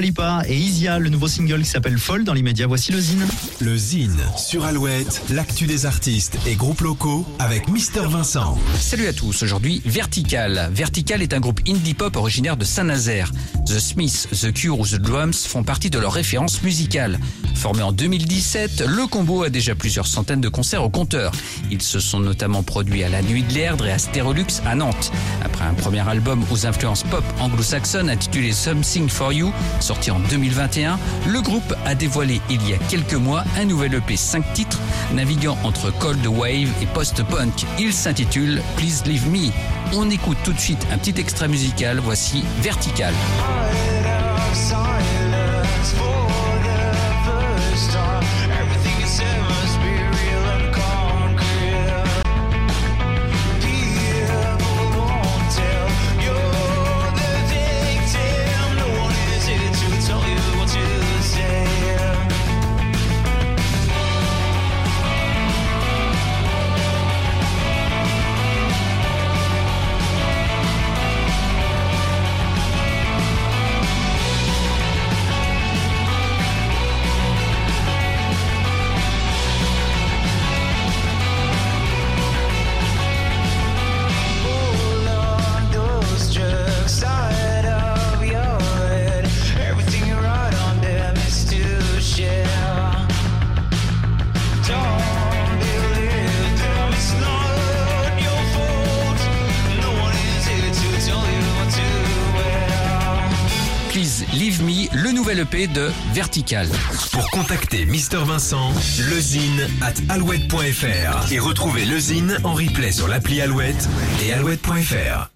Lipa et Isia, le nouveau single qui s'appelle Folle. Dans l'immédiat, voici le zine. Le Zine sur Alouette, l'actu des artistes et groupes locaux avec Mister Vincent. Salut à tous, aujourd'hui Vertical. Vertical est un groupe indie pop originaire de Saint-Nazaire. The Smiths, The Cure ou The Drums font partie de leurs références musicales. Formé en 2017, le combo a déjà plusieurs centaines de concerts au compteur. Ils se sont notamment produits à la Nuit de l'Erdre et à Stérolux à Nantes. Après un premier album aux influences pop anglo-saxonnes intitulé Something for You, sorti en 2021, le groupe a dévoilé il y a quelques mois un nouvel EP 5 titres, naviguant entre cold wave et post-punk. Il s'intitule Please Leave Me. On écoute tout de suite un petit extrait musical, voici Vertical. Please Leave Me, le nouvel EP de Vertical. Pour contacter Mister Vincent, lezine at alouette.fr et retrouver le Zine en replay sur l'appli Alouette et alouette.fr.